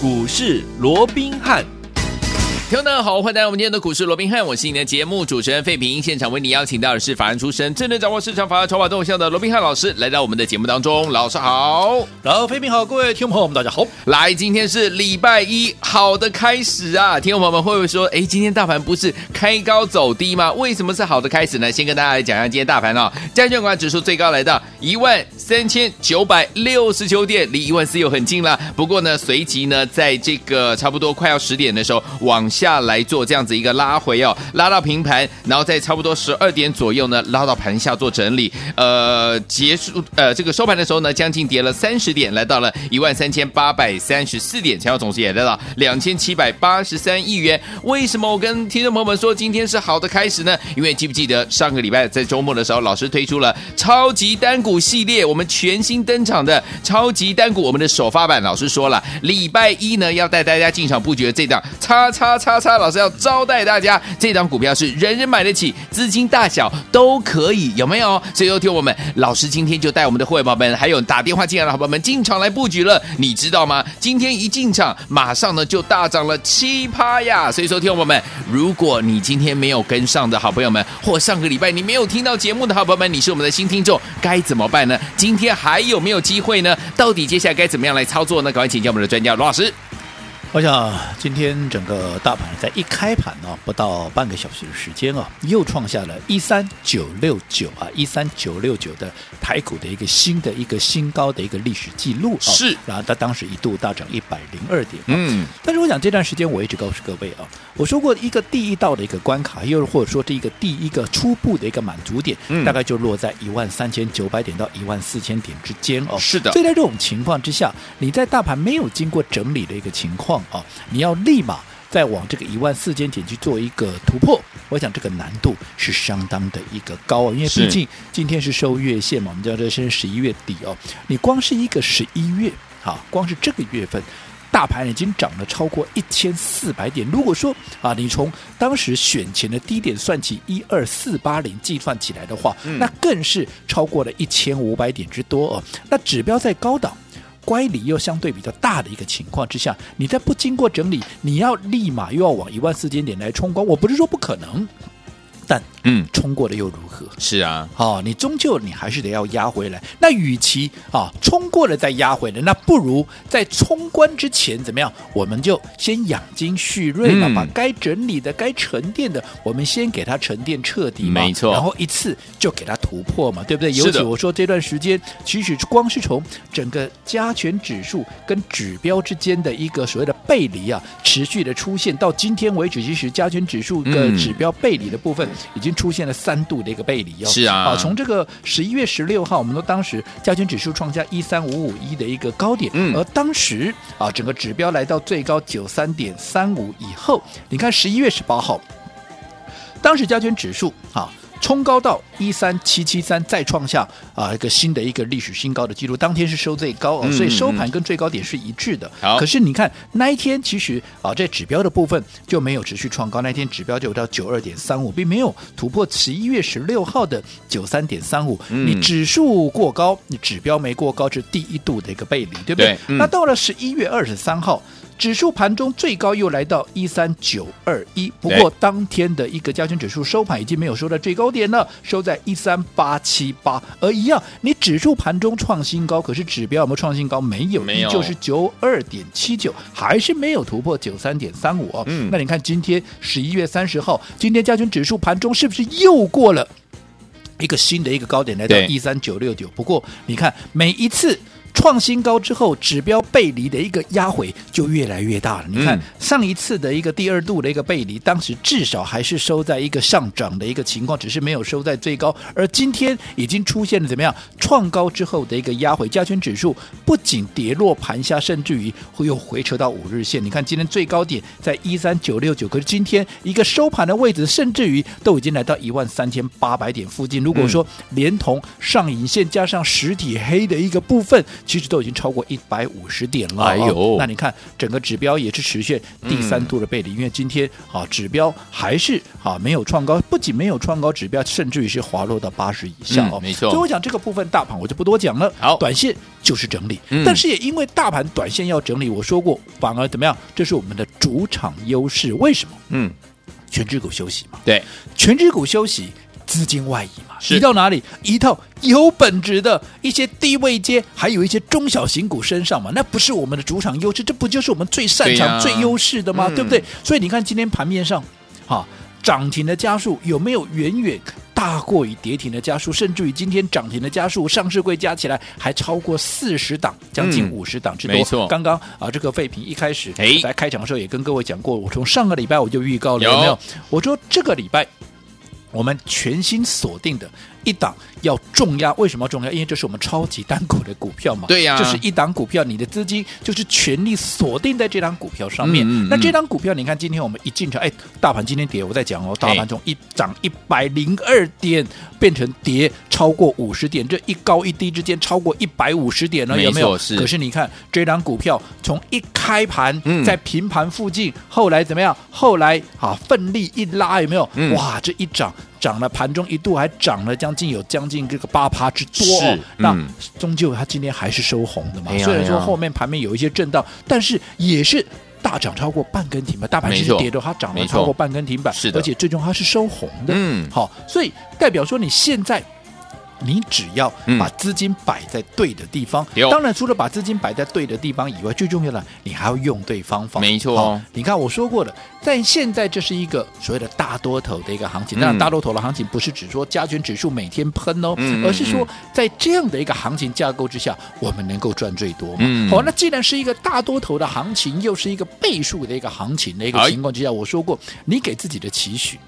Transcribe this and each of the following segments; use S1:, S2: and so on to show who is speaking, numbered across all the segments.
S1: 股市罗宾汉。
S2: 听众大家好，欢迎来到我们今天的股市罗宾汉，我是你的节目主持人费平。现场为你邀请到的是法案出身、真正掌握市场法案筹码动向的罗宾汉老师，来到我们的节目当中。老师好，
S1: 老费平好，各位听众朋友们大家好。
S2: 来，今天是礼拜一，好的开始啊！听众朋友们会不会说，哎，今天大盘不是开高走低吗？为什么是好的开始呢？先跟大家来讲一下今天大盘哦，加权指数最高来到一万三千九百六十九点，离一万四又很近了。不过呢，随即呢，在这个差不多快要十点的时候，往下来做这样子一个拉回哦，拉到平盘，然后在差不多十二点左右呢，拉到盘下做整理。呃，结束呃这个收盘的时候呢，将近跌了三十点，来到了一万三千八百三十四点，成交总值也来到两千七百八十三亿元。为什么我跟听众朋友们说今天是好的开始呢？因为记不记得上个礼拜在周末的时候，老师推出了超级单股系列，我们全新登场的超级单股，我们的首发版，老师说了，礼拜一呢要带大家进场布局的这档叉叉叉叉叉。老师要招待大家，这张股票是人人买得起，资金大小都可以，有没有？所以说听我们老师今天就带我们的会员宝宝们，还有打电话进来的好朋友们进场来布局了，你知道吗？今天一进场，马上呢就大涨了七趴呀！所以说，听我们，如果你今天没有跟上的好朋友们，或上个礼拜你没有听到节目的好朋友们，你是我们的新听众，该怎么办呢？今天还有没有机会呢？到底接下来该怎么样来操作呢？赶快请教我们的专家罗老师。
S1: 我想今天整个大盘在一开盘呢，不到半个小时的时间啊，又创下了一三九六九啊，一三九六九的台股的一个新的一个新高的一个历史记录啊。
S2: 是，
S1: 然后它当时一度大涨一百零二点。
S2: 嗯，
S1: 但是我想这段时间我一直告诉各位啊，我说过一个第一道的一个关卡，又或者说这一个第一个初步的一个满足点，嗯，大概就落在一万三千九百点到一万四千点之间哦。
S2: 是的。
S1: 所以在这种情况之下，你在大盘没有经过整理的一个情况。啊，你要立马再往这个一万四千点去做一个突破，我想这个难度是相当的一个高啊，因为毕竟今天是收月线嘛，我们知道这是十一月底哦，你光是一个十一月，啊，光是这个月份，大盘已经涨了超过一千四百点。如果说啊，你从当时选前的低点算起一二四八零计算起来的话，那更是超过了一千五百点之多哦。那指标在高档。乖离又相对比较大的一个情况之下，你在不经过整理，你要立马又要往一万四千点来冲关，我不是说不可能。但嗯，冲过了又如何？
S2: 是啊，
S1: 哦，你终究你还是得要压回来。那与其啊冲过了再压回来，那不如在冲关之前怎么样？我们就先养精蓄锐嘛，嗯、把该整理的、该沉淀的，我们先给它沉淀彻底嘛。
S2: 没错。
S1: 然后一次就给它突破嘛，对不对？尤其我说这段时间，其实光是从整个加权指数跟指标之间的一个所谓的背离啊，持续的出现到今天为止，其实加权指数的指标背离的部分。嗯已经出现了三度的一个背离哦，
S2: 是啊，
S1: 啊，从这个十一月十六号，我们都当时加权指数创下一三五五一的一个高点，嗯，而当时啊，整个指标来到最高九三点三五以后，你看十一月十八号，当时加权指数啊。冲高到一三七七三，再创下啊一个新的一个历史新高的记录。当天是收最高哦，所以收盘跟最高点是一致的。可是你看那一天其实啊，这指标的部分就没有持续创高。那天指标就到九二点三五，并没有突破十一月十六号的九三点三五。你指数过高，你指标没过高，是第一度的一个背离，对不对？对嗯、那到了十一月二十三号。指数盘中最高又来到一三九二一，不过当天的一个加权指数收盘已经没有收在最高点了，收在一三八七八。而一样，你指数盘中创新高，可是指标有没有创新高？没有，没有，就是九二点七九，还是没有突破九三点三五哦。嗯，那你看今天十一月三十号，今天加权指数盘中是不是又过了一个新的一个高点，来到一三九六九？不过你看每一次。创新高之后，指标背离的一个压回就越来越大了。你看上一次的一个第二度的一个背离，当时至少还是收在一个上涨的一个情况，只是没有收在最高。而今天已经出现了怎么样？创高之后的一个压回，加权指数不仅跌落盘下，甚至于会又回撤到五日线。你看今天最高点在一三九六九，可是今天一个收盘的位置，甚至于都已经来到一万三千八百点附近。如果说连同上影线加上实体黑的一个部分。其实都已经超过一百五十点了，哎呦、哦！那你看整个指标也是实现第三度的背离，嗯、因为今天啊指标还是啊没有创高，不仅没有创高，指标甚至于是滑落到八十以下哦，
S2: 嗯、没错。
S1: 所以我讲这个部分大盘我就不多讲了。
S2: 好，
S1: 短线就是整理。
S2: 嗯
S1: 但是也因为大盘短线要整理，我说过，反而怎么样？这是我们的主场优势。为什么？
S2: 嗯，
S1: 全指股休息嘛，
S2: 对，
S1: 全指股休息，资金外移嘛，移到哪里？移到有本质的一些低位阶，还有一些中小型股身上嘛，那不是我们的主场优势，这不就是我们最擅
S2: 长、
S1: 最优势的吗？
S2: 嗯
S1: 对不对？所以你看今天盘面上，哈、涨停的加速有没有远远大过于跌停的加速？甚至于今天涨停的加速，上市柜加起来还超过四十档，将近
S2: 嗯
S1: 五十档之多。
S2: 没错
S1: 刚刚啊，这个废品一开始
S2: 哎
S1: 在开场的时候也跟各位讲过，我从上个礼拜我就预告了，有没
S2: 有
S1: 有？我说这个礼拜我们全新锁定的一档要重压，为什么要重压？因为这是我们超级单股的股票嘛。
S2: 对呀
S1: 就是一档股票，你的资金就是全力锁定在这档股票上面。
S2: 嗯嗯嗯
S1: 那这档股票，你看今天我们一进场，哎，大盘今天跌，我在讲哦，大盘从一涨一百零二点变成跌超过五十点，这一高一低之间超过一百五十点了，
S2: 没
S1: 有没有？
S2: 是
S1: 可是你看这档股票从一开盘
S2: 嗯
S1: 在平盘附近，后来怎么样？后来啊，奋力一拉，有没有？
S2: 嗯
S1: 哇，这一涨。涨了，盘中一度还涨了将近有将近这个八趴之多、那
S2: 嗯
S1: 终究它今天还是收红的嘛。虽然说后面盘面有一些震荡，但是也是大涨超过半根停板。大
S2: 盘
S1: 是跌的，它
S2: 涨
S1: 了超过半根停板，
S2: 是的
S1: 而且最终它是收红的。
S2: 嗯
S1: 好，所以代表说你现在。你只要
S2: 嗯
S1: 把资金摆在对的地方，
S2: 有
S1: 当然除了把资金摆在对的地方以外，最重要的你还要用对方法。
S2: 没错
S1: 好你看我说过的，在现在这是一个所谓的大多头的一个行情。
S2: 嗯
S1: 当然，大多头的行情不是指说加权指数每天喷哦，而是说在这样的一个行情架构之下，我们能够赚最多好，那既然是一个大多头的行情，又是一个倍数的一个行情的一个
S2: 哎
S1: 情况之下，我说过，你给自己的期许。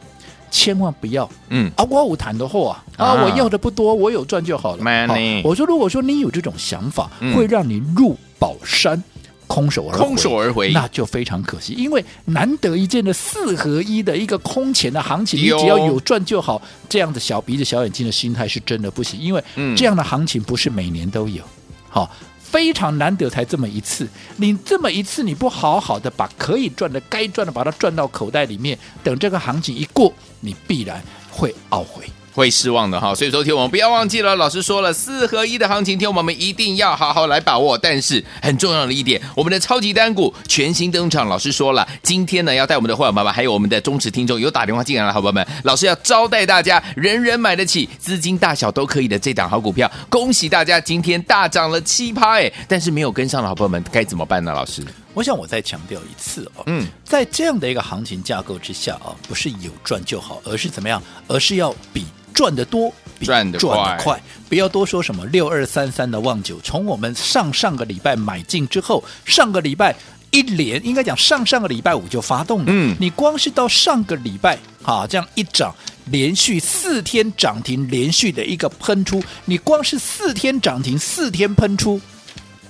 S1: 千万不要
S2: 嗯，
S1: 啊！我有谈的货啊啊！
S2: 啊
S1: 我要的不多，我有赚就好了。好
S2: 慢呢
S1: 我说，如果说你有这种想法，
S2: 嗯
S1: 会让你入宝山。空手而回
S2: 空手而回
S1: 那就非常可惜，因为难得一见的四合一的一个空前的行情，你只要有赚就好。这样的小鼻子小眼睛的心态是真的不行，因为
S2: 嗯
S1: 这样的行情不是每年都有。好。非常难得才这么一次，你这么一次你不好好的把可以赚的、该赚的把它赚到口袋里面，等这个行情一过，你必然会懊悔。
S2: 会失望的哈，所以说，听我们不要忘记了，老师说了，四合一的行情，听我们一定要好好来把握。但是很重要的一点，我们的超级单股全新登场，老师说了，今天呢要带我们的会员爸爸，还有我们的忠实听众有打电话进来了好朋友们，老师要招待大家，人人买得起，资金大小都可以的这档好股票，恭喜大家今天大涨了七趴哎，但是没有跟上的好朋友们该怎么办呢？老师，
S1: 我想我再强调一次哦，
S2: 嗯，
S1: 在这样的一个行情架构之下啊，不是有赚就好，而是怎么样？而是要比赚得多，比
S2: 赚得快
S1: 快。不要多说什么六二三三的旺九，从我们上上个礼拜买进之后，上个礼拜一连应该讲上上个礼拜五就发动了。
S2: 嗯
S1: 你光是到上个礼拜啊，这样一涨，连续四天涨停，连续的一个喷出，你光是四天涨停，四天喷出。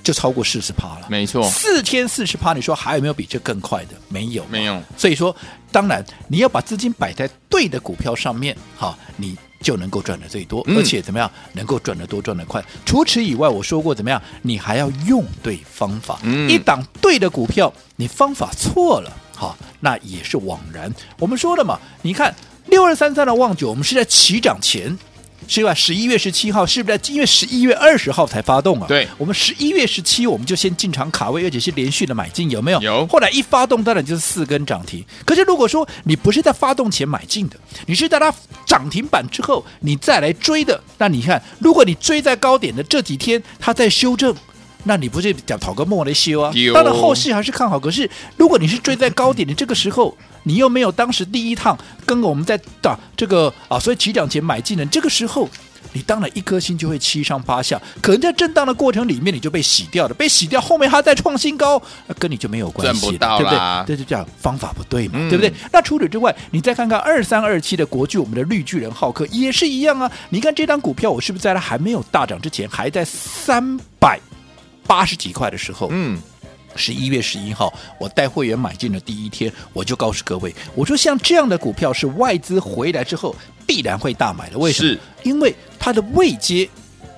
S1: 就超过四十趴了，
S2: 没错
S1: 四天四十趴，你说还有没有比这更快的？没有，
S2: 没有。
S1: 所以说，当然你要把资金摆在对的股票上面，哈，你就能够赚得最多，
S2: 嗯
S1: 而且怎么样，能够赚得多，赚得快。除此以外，我说过怎么样，你还要用对方法。
S2: 嗯
S1: 一档对的股票，你方法错了，哈，那也是枉然。我们说了嘛，你看六二三三的旺九，我们是在起涨前。是吧？十一月十七号是不是在？因为十一月二十号才发动啊。
S2: 对
S1: 我们十一月十七我们就先进场卡位，而且是连续的买进，有没有？
S2: 有
S1: 后来一发动，当然就是四根涨停。可是如果说你不是在发动前买进的，你是在它涨停板之后你再来追的，那你看，如果你追在高点的这几天，它在修正。那你不是讲讨个莫来修啊？当然后市还是看好。可是如果你是追在高点，你这个时候你又没有当时第一趟跟我们在打这个啊，所以起涨前买进的，这个时候你当然一颗心就会七上八下。可能在震荡的过程里面，你就被洗掉了，被洗掉，后面它再创新高，那跟你就没有关
S2: 系不到
S1: 对不对？这就叫方法不对嘛，
S2: 嗯
S1: 对不对？那除此之外，你再看看二三二七的国巨，我们的绿巨人浩克也是一样啊。你看这张股票，我是不是在它还没有大涨之前，还在三百？八十几块的时候，
S2: 嗯，
S1: 十一月十一号，我带会员买进的第一天，我就告诉各位，我说像这样的股票是外资回来之后必然会大买的。为什
S2: 么？
S1: 因为它的位阶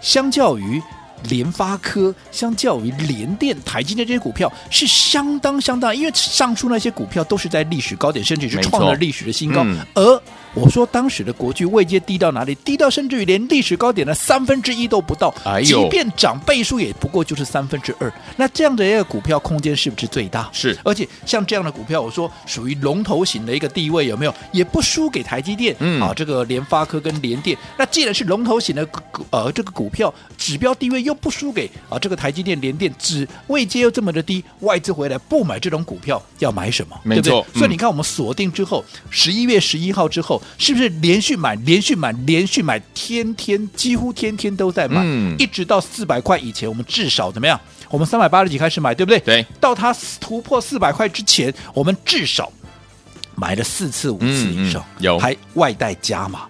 S1: 相较于联发科、相较于联电、台积电这些股票是相当相当，因为上述那些股票都是在历史高点，甚至是创了历史的新高，
S2: 嗯
S1: 而我说当时的国巨位阶低到哪里？低到甚至于连历史高点的三分之一都不到，
S2: 哎呦
S1: 即便涨倍数也不过就是三分之二。那这样的一个股票空间是不是最大？
S2: 是，
S1: 而且像这样的股票，我说属于龙头型的一个地位，有没有？也不输给台积电，
S2: 嗯
S1: 啊，这个联发科跟联电。那既然是龙头型的股呃这个股票指标地位又不输给啊这个台积电、联电，只位阶又这么的低，外资回来不买这种股票，要买什么？
S2: 没错
S1: 对不对？
S2: 嗯
S1: 所以你看，我们锁定之后，十一月十一号之后，是不是连续买、连续买、连续买，天天几乎天天都在买，
S2: 嗯
S1: 一直到四百块以前，我们至少怎么样？我们三百八十几开始买，对不对？
S2: 对。
S1: 到它突破四百块之前，我们至少买了四次、五次以上，
S2: 嗯嗯有
S1: 还外带加码。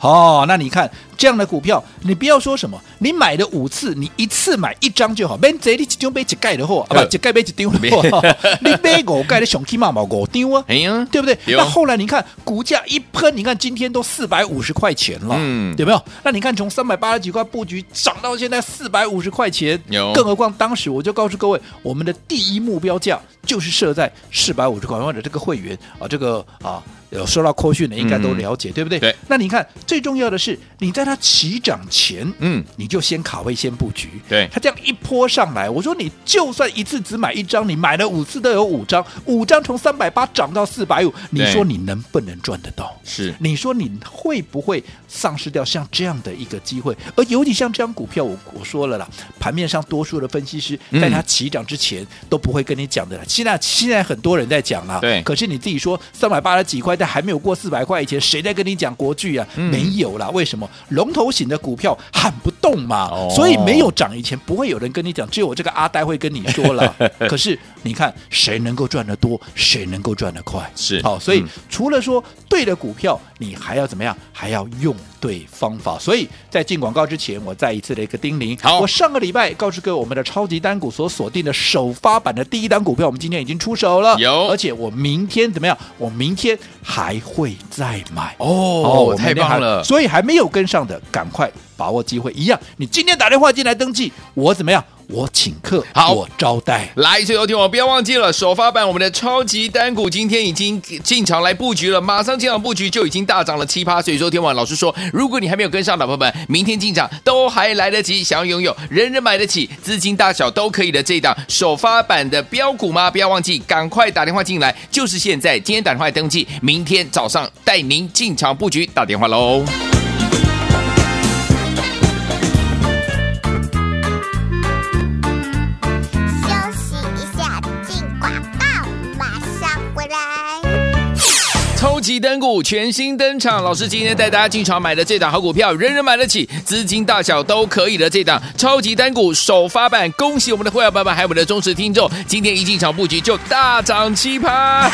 S1: 哦，那你看这样的股票，你不要说什么，你买了五次，你一次买一张就好，免这你一张买一盖的货，啊
S2: 呃
S1: 不，一盖买一张的货，你买五盖的熊起码嘛五张啊。
S2: 哎呀，
S1: 对不
S2: 对？
S1: 那后来你看股价一喷，你看今天都四百五十块钱了，
S2: 嗯
S1: 有没有？那你看从三百八十几块布局涨到现在四百五十块钱，
S2: 有
S1: 更何况当时我就告诉各位，我们的第一目标价就是设在四百五十块，或者这个会员啊，这个啊。有收到扣讯的应该都了解，
S2: 嗯
S1: 对不对？
S2: 对。
S1: 那你看最重要的是，你在它起涨前，
S2: 嗯，
S1: 你就先卡位，先布局。
S2: 对
S1: 它这样一波上来，我说你就算一次只买一张，你买了五次都有五张，五张从三百八涨到四百五，你说你能不能赚得到？
S2: 是，
S1: 你说你会不会丧失掉像这样的一个机会？而尤其像这张股票，我我说了啦，盘面上多数的分析师
S2: 嗯
S1: 在它起涨之前都不会跟你讲的啦。现在现在很多人在讲啊，
S2: 对
S1: 可是你自己说三百八十几块，但还没有过四百块以前，谁在跟你讲国巨啊？
S2: 嗯
S1: 没有啦，为什么？龙头型的股票很不动嘛，
S2: 哦
S1: 所以没有涨以前不会有人跟你讲，只有我这个阿呆会跟你说了。可是你看，谁能够赚得多，谁能够赚得快？
S2: 是
S1: 好，所以
S2: 嗯
S1: 除了说对的股票，你还要怎么样？还要用对方法。所以在进广告之前，我再一次的一个叮咛。
S2: 好
S1: 我上个礼拜告诉各位，我们的超级单股所锁定的首发版的第一单股票，我们今天已经出手了。
S2: 有
S1: 而且我明天怎么样？我明天还会再买。
S2: 哦太棒了
S1: 所以还没有跟上的，赶快把握机会。一样，你今天打电话进来登记，我怎么样？我请客，
S2: 好
S1: 我招待。
S2: 来，所以有听我不要忘记了，首发版我们的超级单股今天已经进场来布局了，马上进场布局就已经大涨了七趴。所以说，天王老师说，如果你还没有跟上的朋友们，明天进场都还来得及。想要拥有人人买得起，资金大小都可以的这一档首发版的标股吗？不要忘记，赶快打电话进来，就是现在，今天打电话来登记，明天早上带您进场布局，打
S3: 电
S2: 话喽。单股全新登场，老师今天带大家进场买的这档好股票，人人买得起，资金大小都可以的这档超级单股首发版，恭喜我们的会员爸爸还有我们的忠实听众，今天一进场布局就大涨七趴，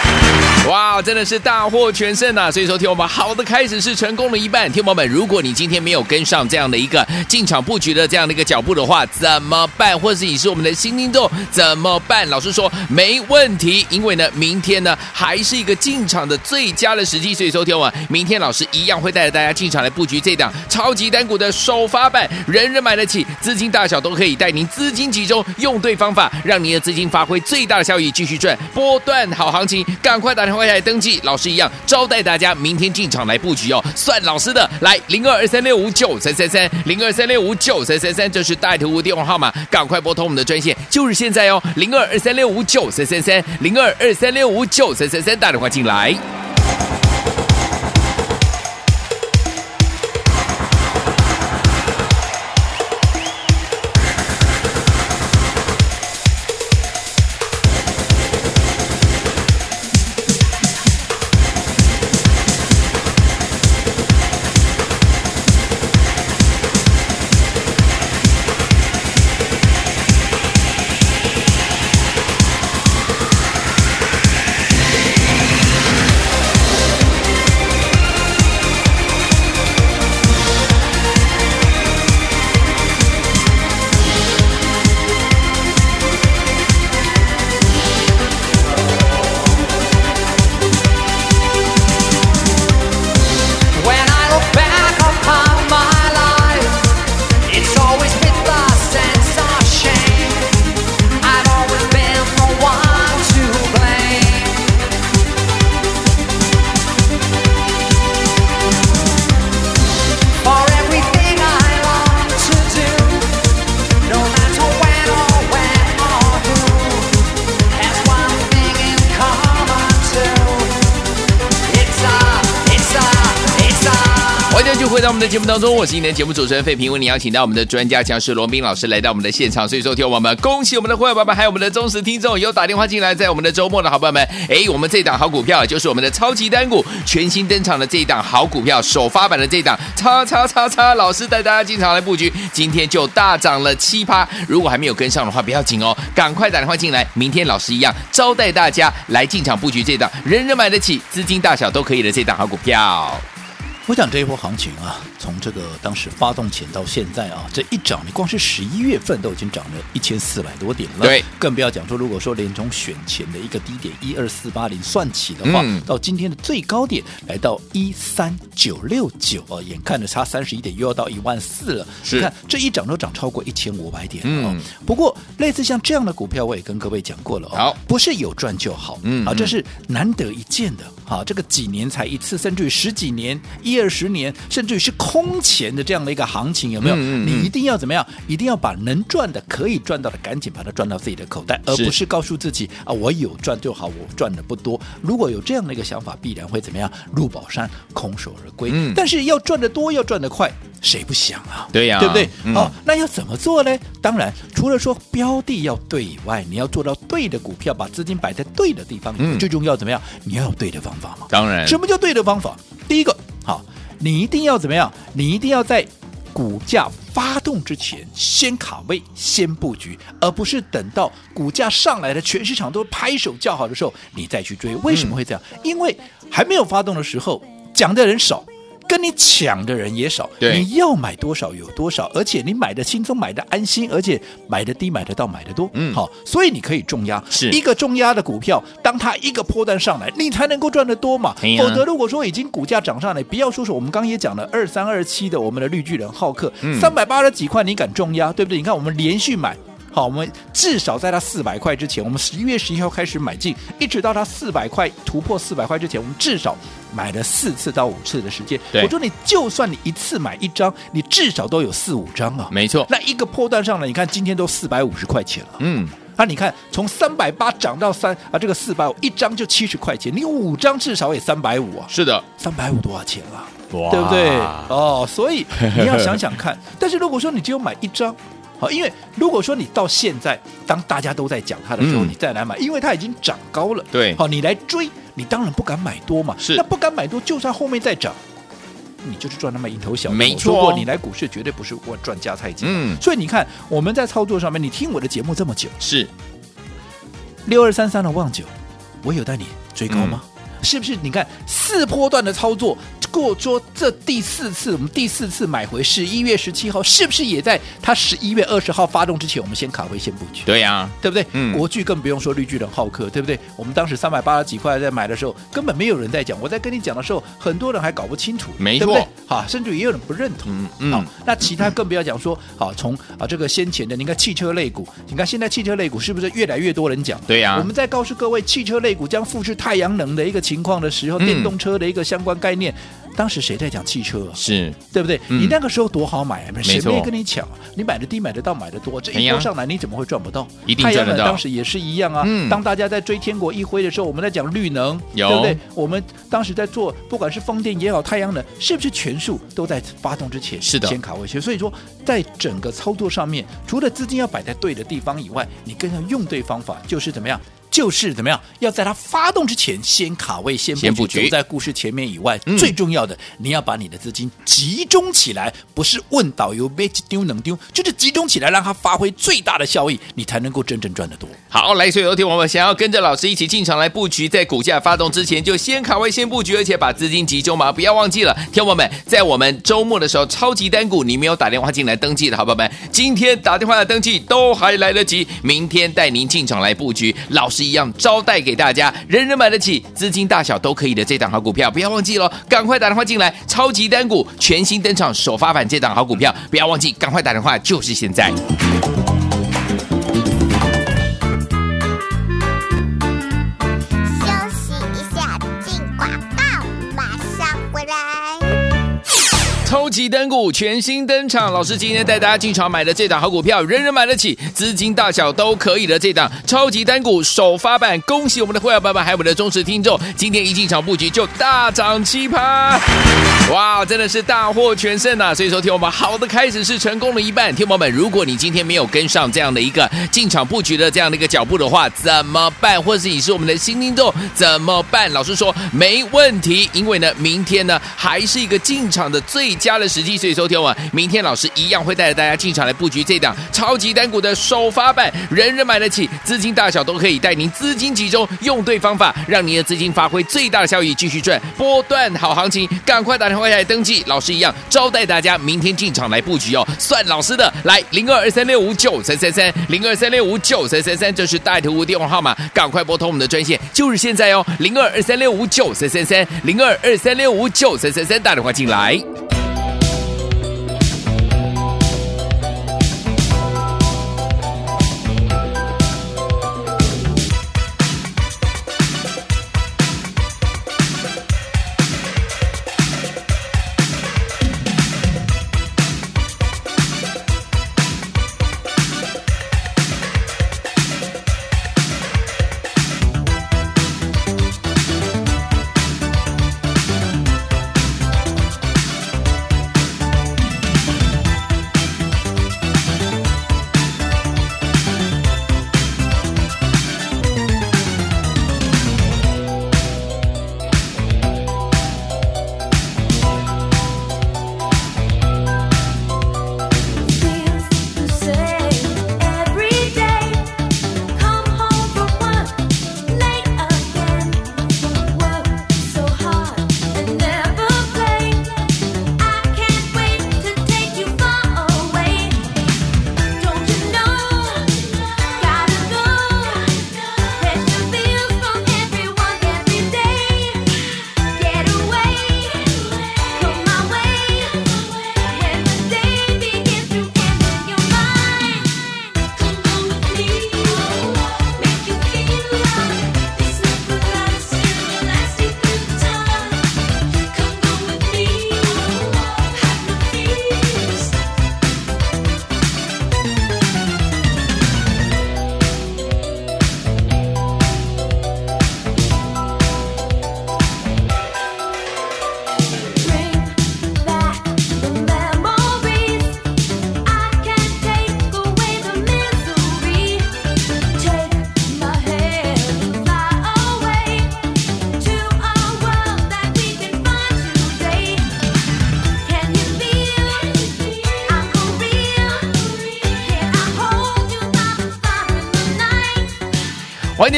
S2: 哇，真的是大获全胜呐、啊！所以说，听我们好的开始是成功了一半，听友们，如果你今天没有跟上这样的一个进场布局的这样的一个脚步的话，怎么办？或者是你是我们的新听众怎么办？老师说没问题，因为呢，明天呢还是一个进场的最佳的十七岁收听我明天老师一样会带着大家进场来布局。这档超级单股的首发版，人人买得起，资金大小都可以带您资金集中，用对方法，让您的资金发挥最大的效益，继续赚。波段好行情，赶快打电话来登记，老师一样招待大家明天进场来布局哦，算老师的，来零二二三六五九三三三零二三六五九三三三，这是大图屋电话号码，赶快拨通我们的专线，就是现在哦，零二二三六五九三三三零二二三六五九三三三，打电话进来。的节目当中，我是今天的节目主持人费平，为你邀请到我们的专家强势罗宾老师来到我们的现场，所以说听我们恭喜我们的会员宝宝们，还有我们的忠实听众，有打电话进来，在我们的周末的好朋友们，哎，我们这档好股票就是我们的超级单股全新登场的这一档好股票，首发版的这一档，叉叉叉叉，老师带大家进场来布局，今天就大涨了七趴，如果还没有跟上的话，不要紧哦，赶快打电话进来，明天老师一样招待大家来进场布局这档，人人买得起，资金大小都可以的这档好股票。
S1: 我讲这一波行情啊，从这个当时发动前到现在啊，这一涨，你光是十一月份都已经涨了一千四百多点了。
S2: 对，
S1: 更不要讲说，如果说连从选前的一个低点一二四八零算起的话，
S2: 嗯、
S1: 到今天的最高点来到一三九六九啊，眼看着差三十一点又要到一万四了。
S2: 是，
S1: 你看这一涨都涨超过一千五百点了。
S2: 嗯，
S1: 不过类似像这样的股票，我也跟各位讲过了哦。
S2: 好，
S1: 不是有赚就好。
S2: 嗯，
S1: 啊，这是难得一见的。啊，这个几年才一次，甚至于十几年、一二十年。甚至于是空前的这样的一个行情，有没有？
S2: 嗯嗯嗯
S1: 你一定要怎么样？一定要把能赚的、可以赚到的，赶紧把它赚到自己的口袋，而不是告诉自己啊，我有赚就好，我赚的不多。如果有这样的一个想法，必然会怎么样？入宝山空手而归。
S2: 嗯、
S1: 但是要赚得多，要赚得快，谁不想啊？
S2: 对呀、啊，
S1: 对不对？
S2: 嗯、
S1: 哦，那要怎么做呢？当然，除了说标的要对以外，你要做到对的股票，把资金摆在对的地方。
S2: 嗯、
S1: 最重要怎么样？你要有对的方法嘛。
S2: 当然，
S1: 什么叫对的方法？第一个，好。你一定要怎么样？你一定要在股价发动之前先卡位、先布局，而不是等到股价上来了，全市场都拍手叫好的时候，你再去追。为什么会这样？因为还没有发动的时候，讲的人少。跟你抢的人也少，你要买多少有多少，而且你买的轻松，买的安心，而且买的低，买得到，买得多，
S2: 嗯，
S1: 好，所以你可以重压，
S2: 是。
S1: 一个重压的股票，当它一个波段上来，你才能够赚得多嘛，否则如果说已经股价涨上来，不要说是我们刚刚也讲了二三二七的我们的绿巨人浩克，三百八十几块，你敢重压，对不对？你看我们连续买。好，我们至少在它四百块之前，我们十一月十一号开始买进，一直到它四百块突破四百块之前，我们至少买了四次到五次的时
S2: 间。
S1: 我说你就算你一次买一张，你至少都有四五张啊。
S2: 没错，
S1: 那一个波段上呢，你看今天都四百五十块钱了。
S2: 嗯，
S1: 那、啊、你看从三百八涨到三啊，这个四百五一张就七十块钱，你五张至少也三百五啊。
S2: 是的，
S1: 三百五多少钱啊？
S2: 哇
S1: 对不对？哦，所以你要想想看。但是如果说你只有买一张。好，因为如果说你到现在，当大家都在讲它的时候，
S2: 嗯、
S1: 你再来买，因为它已经涨高了。
S2: 对，
S1: 好，你来追，你当然不敢买多嘛。
S2: 是，
S1: 那不敢买多，就算后面再涨，你就是赚那么一头小。
S2: 没错、哦，
S1: 说过你来股市绝对不是我赚加菜金。
S2: 嗯，
S1: 所以你看我们在操作上面，你听我的节目这么久，
S2: 是
S1: 六二三三的旺九，我有带你追高吗？
S2: 嗯、
S1: 是不是？你看四波段的操作。过说这第四次，我们第四次买回十一月十七号，是不是也在它十一月二十号发动之前，我们先卡回先布局？
S2: 对呀、啊，
S1: 对不对？
S2: 嗯，
S1: 国巨更不用说绿巨人浩克，对不对？我们当时三百八十几块在买的时候，根本没有人在讲。我在跟你讲的时候，很多人还搞不清楚，
S2: 没错，
S1: 对不对？好，甚至也有人不认同。
S2: 嗯嗯，
S1: 好，那其他更不要讲说，好，从啊这个先前的，你看汽车类股，你看现在汽车类股是不是越来越多人讲？
S2: 对呀、啊，
S1: 我们在告诉各位，汽车类股将复制太阳能的一个情况的时候，
S2: 嗯、
S1: 电动车的一个相关概念。当时谁在讲汽车、啊？
S2: 是
S1: 对不对？
S2: 嗯、
S1: 你那个时候多好买啊！谁没跟你抢、啊？你买的低，买得到，买的多，这一波上来你怎么会赚不到？
S2: 一定赚得到。
S1: 当时也是一样啊。
S2: 嗯、
S1: 当大家在追天国一辉的时候，我们在讲绿能，对不对？我们当时在做，不管是风电也好，太阳能，是不是全数都在发动之前
S2: 是的
S1: 先卡位去？所以说，在整个操作上面，除了资金要摆在对的地方以外，你更要用对方法，就是怎么样？就是怎么样？要在它发动之前先卡位，先布局，
S2: 布局
S1: 在故事前面以外，
S2: 嗯、
S1: 最重要的，你要把你的资金集中起来，不是问导游被丢能丢，就是集中起来，让它发挥最大的效益，你才能够真正赚得多。
S2: 好，来，所有的听我们想要跟着老师一起进场来布局，在股价发动之前就先卡位、先布局，而且把资金集中嘛，不要忘记了，听我们在我们周末的时候，超级单股你没有打电话进来登记的好朋友们，今天打电话来登记都还来得及，明天带您进场来布局，老师。一样招待给大家，人人买得起，资金大小都可以的这档好股票，不要忘记喽！赶快打电话进来，超级单股全新登场，首发版这档好股票，不要忘记，赶快打电话，就是现在。
S3: 休息一下，进广告，马上回来。
S2: 超级单股全新登场。老师今天带大家进场买的这档好股票，人人买得起，资金大小都可以的这档超级单股首发版。恭喜我们的会员爸爸，还有我们的忠实听众，今天一进场布局就大涨七趴，哇，真的是大获全胜呐！所以说，听我们好的开始是成功了一半。听友们，如果你今天没有跟上这样的一个进场布局的这样的一个脚步的话，怎么办？或者是你是我们的新听众，怎么办？老师说没问题，因为呢，明天呢还是一个进场的最佳的时机。所以说，听我，明天老师一样会带着大家进场来布局这档超级单股的首发版，人人买得起，资金大小都可以带您资金集中，用对方法，让您的资金发挥最大效益，继续赚波段好行情。赶快打电话来登记，老师一样招待大家明天进场来布局哦。算老师的，来零二二三六五九三三三零二三六五九三三三，这是带图屋电话号码，赶快拨通我们的专线，就是现在哦，零二二三六五九三三三零二二三六五九三三三，打电话进来。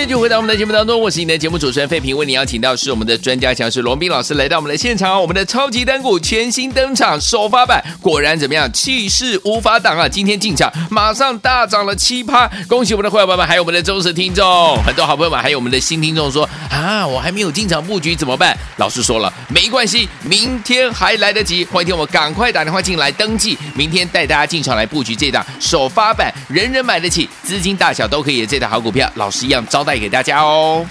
S2: 又回到我们的节目当中，我是你的节目主持人费平，为你邀请到是我们的专家强势罗宾老师来到我们的现场，我们的超级单股全新登场首发版，果然怎么样，气势无法挡啊！今天进场马上大涨了七趴，恭喜我们的会员朋友们，还有我们的忠实听众，很多好朋友们，还有我们的新听众说啊，我还没有进场布局怎么办？老师说了，没关系，明天还来得及，欢迎听我赶快打电话进来登记，明天带大家进场来布局这档首发版，人人买得起，资金大小都可以的这档好股票，老师一样。招待给大家哦！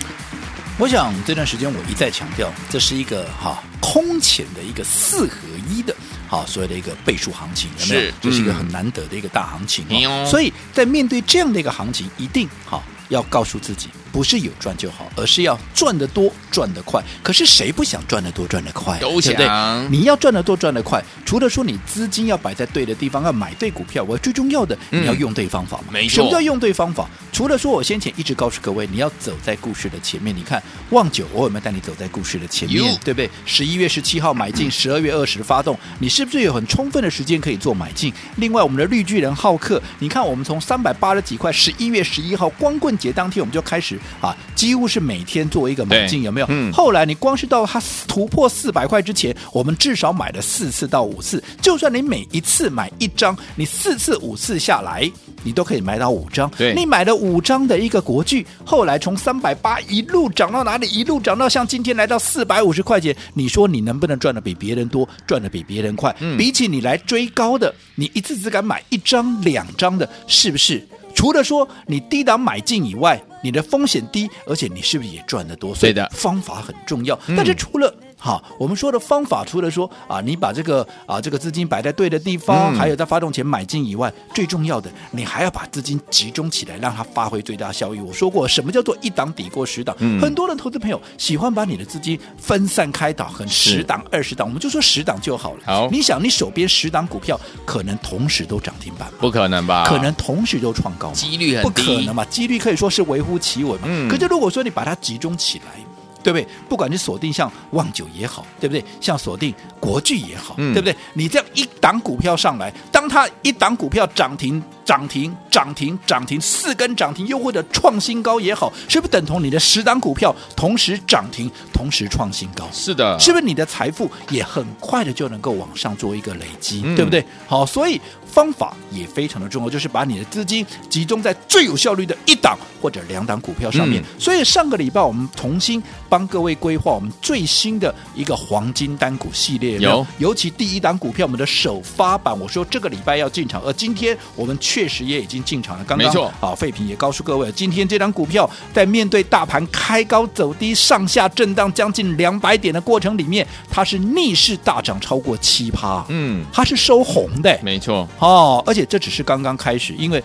S1: 我想这段时间我一再强调，这是一个哈空前的一个四合一的，好所谓的一个倍数行情，有没有？是，这是一个很难得的一个大行情，哦。所以在面对这样的一个行情，一定哈要告诉自己。不是有赚就好，而是要赚得多、赚得快。可是谁不想赚得多、赚得快？
S2: 都想。
S1: 对不对？你要赚得多、赚得快，除了说你资金要摆在对的地方，要买对股票，我最重要的，你要用对方法嘛。
S2: 没错。
S1: 什么叫用对方法？除了说我先前一直告诉各位，你要走在故事的前面。你看旺九，我有没有带你走在故事的前面？对不对？十一月十七号买进，十二月二十发动，你是不是有很充分的时间可以做买进？另外，我们的绿巨人浩克，你看我们从三百八十几块，十一月十一号光棍节当天，我们就开始啊，几乎。是每天做一个买进，有没有？嗯。后来你光是到它突破四百块之前，我们至少买了四次到五次。就算你每一次买一张，你四次五次下来，你都可以买到五张。
S2: 对。
S1: 你买了五张的一个国巨，后来从三百八一路涨到哪里？一路涨到像今天来到四百五十块钱。你说你能不能赚的比别人多，赚的比别人快？嗯。比起你来追高的，你一次只敢买一张两张的，是不是？除了说你低档买进以外，你的风险低，而且你是不是也赚得多？所以的方法很重要。但是除了好，我们说的方法除了说啊，你把这个啊这个资金摆在对的地方，
S2: 嗯、
S1: 还有在发动前买进以外，最重要的，你还要把资金集中起来，让它发挥最大效益。我说过，什么叫做一档抵过十档？嗯、很多的投资朋友喜欢把你的资金分散开档，很十档、二十档，我们就说十档就好了。
S2: 好，
S1: 你想，你手边十档股票可能同时都涨停板吗？
S2: 不可能吧？
S1: 可能同时都创高，
S2: 几率很低，
S1: 不可能嘛？几率可以说是微乎其微嘛。嗯、可是如果说你把它集中起来。对不对？不管你锁定像旺九也好，对不对？像锁定国巨也好，嗯、对不对？你这样一档股票上来，当它一档股票涨停、涨停、涨停、涨停四根涨停，又或者创新高也好，是不是等同你的十档股票同时涨停、同时创新高？
S2: 是的，
S1: 是不是你的财富也很快的就能够往上做一个累积？
S2: 嗯、
S1: 对不对？好，所以方法也非常的重要，就是把你的资金集中在最有效率的一档或者两档股票上面。嗯、所以上个礼拜我们重新帮各位规划我们最新的一个黄金单股系列，有，尤其第一档股票，我们的首发版，我说这个礼拜要进场，而今天我们确实也已经进场了。刚刚没错，好，废品也告诉各位，今天这张股票在面对大盘开高走低、上下震荡将近两百点的过程里面，它是逆势大涨超过七趴，嗯，它是收红的，
S2: 没错，
S1: 哦，而且这只是刚刚开始，因为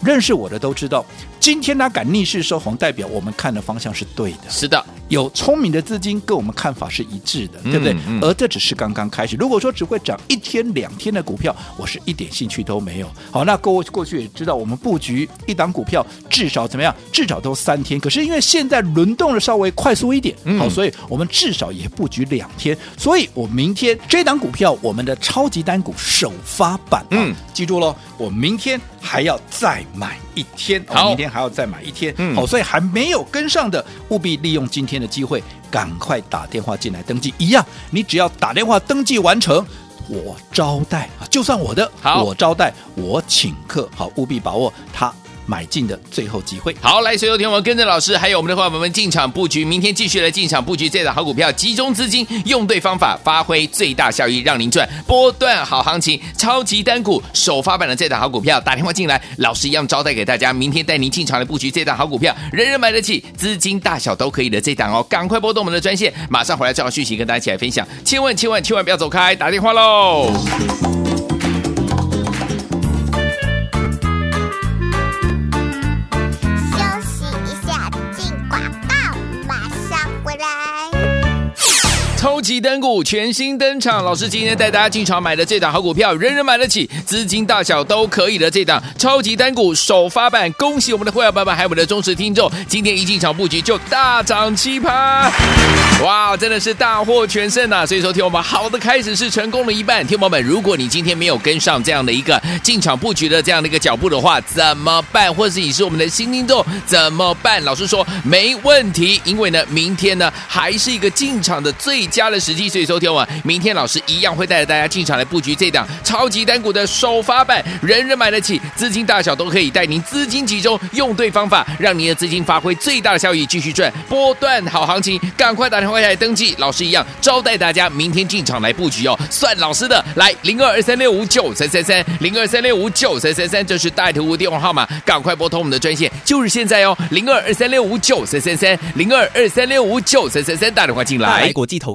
S1: 认识我的都知道。今天它敢逆势收红，代表我们看的方向是对的。
S2: 是的，
S1: 有聪明的资金跟我们看法是一致的，嗯、对不对？嗯、而这只是刚刚开始。如果说只会涨一天两天的股票，我是一点兴趣都没有。好，那各位过去也知道，我们布局一档股票至少怎么样？至少都三天。可是因为现在轮动的稍微快速一点，嗯、好，所以我们至少也布局两天。所以我明天这档股票，我们的超级单股首发版，嗯，记住喽，我明天还要再买一天。
S2: 好，
S1: 明天。还要再买一天，
S2: 嗯，
S1: 好，所以还没有跟上的，务必利用今天的机会，赶快打电话进来登记。一样，你只要打电话登记完成，我招待啊，就算我的，
S2: 好，
S1: 我招待，我请客，好，务必把握它。买进的最后机会，
S2: 好，来，所有听我们跟着老师，还有我们的伙伴们进场布局，明天继续来进场布局这档好股票，集中资金，用对方法，发挥最大效益，让您赚波段好行情，超级单股首发版的这档好股票，打电话进来，老师一样招待给大家，明天带您进场来布局这档好股票，人人买得起，资金大小都可以的这档哦，赶快拨动我们的专线，马上回来正好讯息跟大家一起来分享，千万千万千万不要走开，打电话喽。超级单股全新登场，老师今天带大家进场买的这档好股票，人人买得起，资金大小都可以的这档超级单股首发版，恭喜我们的会员爸爸还有我们的忠实听众，今天一进场布局就大涨七趴，哇，真的是大获全胜呐！所以说，听我们好的开始是成功了一半，听友们，如果你今天没有跟上这样的一个进场布局的这样的一个脚步的话，怎么办？或者是你是我们的新听众怎么办？老师说没问题，因为呢，明天呢还是一个进场的最。加了时机，所以收听我明天老师一样会带着大家进场来布局这档超级单股的首发版，人人买得起，资金大小都可以带您资金集中，用对方法，让您的资金发挥最大的效益，继续赚波段好行情。赶快打电话来登记，老师一样招待大家明天进场来布局哦。算老师的，来零二二三六五九三三三零二三六五九三三三，这是带图的电话号码，赶快拨通我们的专线，就是现在哦，零二二三六五九三三三零二二三六五九三三三，打电话进来。
S4: 国际投